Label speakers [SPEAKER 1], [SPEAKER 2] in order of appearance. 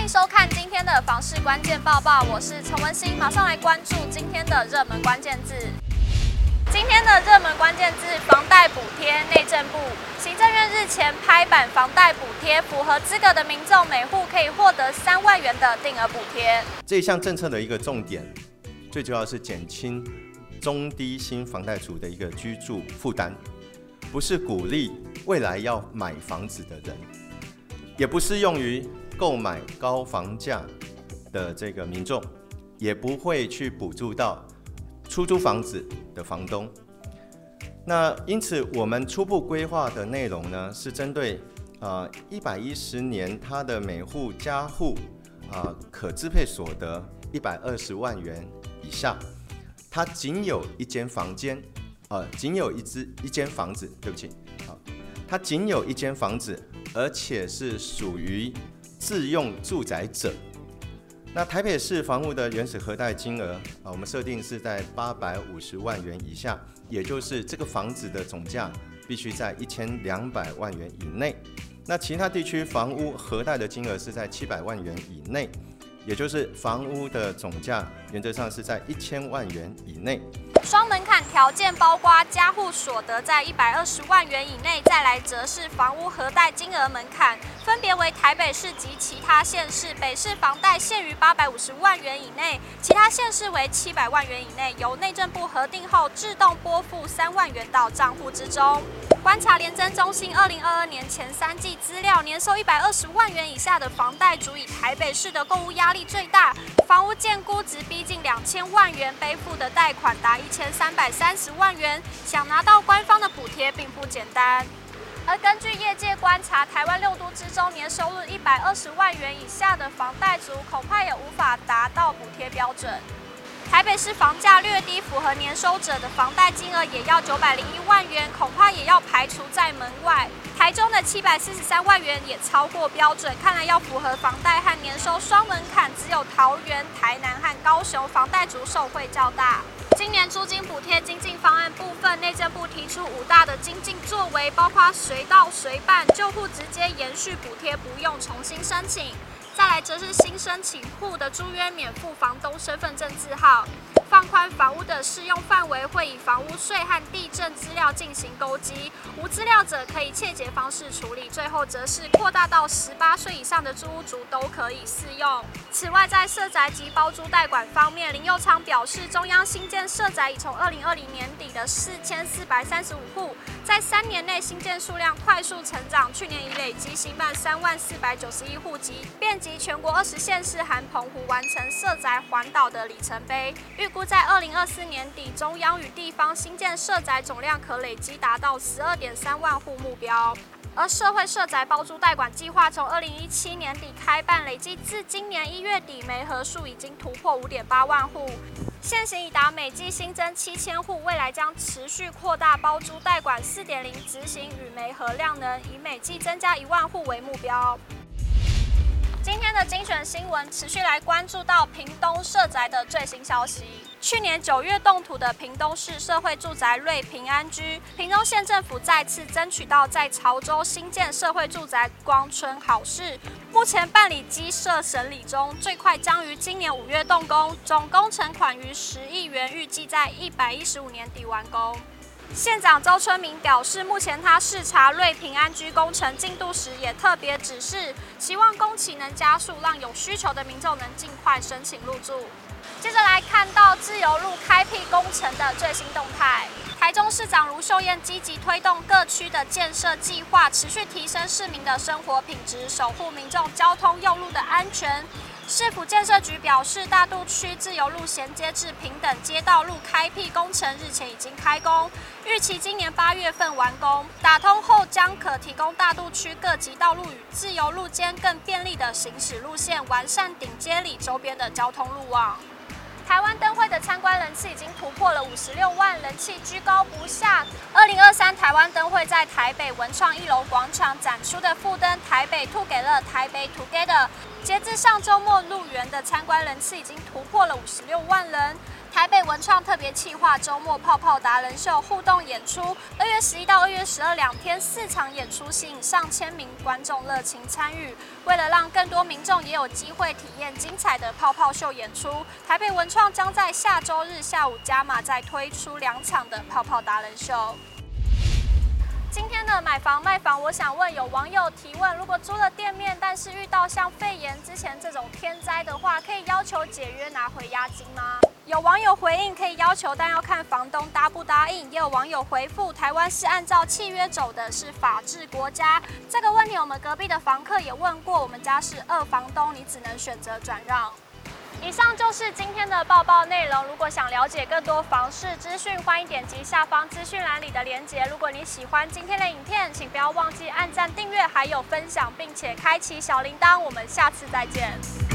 [SPEAKER 1] 欢迎收看今天的房市关键报报，我是陈文心，马上来关注今天的热门关键字。今天的热门关键字：房贷补贴。内政部、行政院日前拍板，房贷补贴符合资格的民众，每户可以获得三万元的定额补
[SPEAKER 2] 贴。这项政策的一个重点，最主要是减轻中低薪房贷族的一个居住负担，不是鼓励未来要买房子的人，也不适用于购买高房价的这个民众，也不会去补助到出租房子的房东。那因此，我们初步规划的内容呢，是针对啊一百一十年他的每户家户啊可支配所得一百二十万元以下，他仅有一间房间，呃，仅有一只一间房子，对不起，好，他仅有一间房子，而且是属于自用住宅者。那台北市房屋的原始核贷金额啊，我们设定是在八百五十万元以下，也就是这个房子的总价必须在一千两百万元以内。那其他地区房屋核贷的金额是在七百万元以内，也就是房屋的总价原则上是在一千万元以内。
[SPEAKER 1] 双门槛条件包括加户所得在一百二十万元以内，再来则是房屋核贷金额门槛，分别为台北市及其他县市。北市房贷限于八百五十万元以内，其他县市为七百万元以内，由内政部核定后自动拨付三万元到账户之中。观察联征中心二零二二年前三季资料，年收一百二十万元以下的房贷族，以台北市的购物压力最大，房屋建估值逼近两千万元，背负的贷款达一千三百三十万元，想拿到官方的补贴并不简单。而根据业界观察，台湾六都之中，年收入一百二十万元以下的房贷族，恐怕也无法达到补贴标准。台北市房价略低，符合年收者的房贷金额也要九百零一万元，恐怕也要排除在门外。台中的七百四十三万元也超过标准，看来要符合房贷和年收双门槛，只有桃园、台南和高雄房贷族受惠较大。今年租金补贴精进方案部分，内政部提出五大的精进作为，包括随到随办，旧户直接延续补贴，不用重新申请。再来则是新申请户的租约免付房东身份证字号，放宽房屋的适用范围，会以房屋税和地震资料进行勾稽，无资料者可以切结方式处理。最后则是扩大到十八岁以上的租屋族都可以适用。此外，在社宅及包租代管方面，林佑昌表示，中央新建社宅已从二零二零年底的四千四百三十五户，在三年内新建数量快速成长，去年已累积新办三万四百九十一户及遍及。全国二十县市含澎湖完成社宅环岛的里程碑，预估在二零二四年底，中央与地方新建社宅总量可累积达到十二点三万户目标。而社会社宅包租代管计划从二零一七年底开办，累计至今年一月底，媒合数已经突破五点八万户，现行已达每季新增七千户，未来将持续扩大包租代管四点零执行与媒合量能，以每季增加一万户为目标。今天的精选新闻持续来关注到屏东社宅的最新消息。去年九月动土的屏东市社会住宅瑞平安居，屏东县政府再次争取到在潮州新建社会住宅光春好事，目前办理基设审理中，最快将于今年五月动工，总工程款逾十亿元，预计在一百一十五年底完工。县长周春明表示，目前他视察瑞平安居工程进度时，也特别指示，希望工期能加速，让有需求的民众能尽快申请入住。接着来看到自由路开辟工程的最新动态，台中市长卢秀燕积极推动各区的建设计划，持续提升市民的生活品质，守护民众交通用路的安全。市府建设局表示，大肚区自由路衔接至平等街道路开辟工程日前已经开工，预期今年八月份完工。打通后将可提供大肚区各级道路与自由路间更便利的行驶路线，完善顶街里周边的交通路网。台湾灯会的参观人次已经突破了五十六万，人气居高不下。二零二三台湾灯会在台北文创一楼广场展出的副灯“台北兔给了”，台北 Together，截至上周末入园的参观人次已经突破了五十六万人。台北文创特别企划周末泡泡达人秀互动演出，二月十一到二月十二两天四场演出，吸引上千名观众热情参与。为了让更多民众也有机会体验精彩的泡泡秀演出，台北文创将在下周日下午加码再推出两场的泡泡达人秀。今天的买房卖房，我想问有网友提问：如果租了店面，但是遇到像肺炎之前这种天灾的话，可以要求解约拿回押金吗？有网友回应可以要求，但要看房东答不答应。也有网友回复：台湾是按照契约走的，是法治国家。这个问题我们隔壁的房客也问过，我们家是二房东，你只能选择转让。以上就是今天的报报内容。如果想了解更多房市资讯，欢迎点击下方资讯栏里的链接。如果你喜欢今天的影片，请不要忘记按赞、订阅，还有分享，并且开启小铃铛。我们下次再见。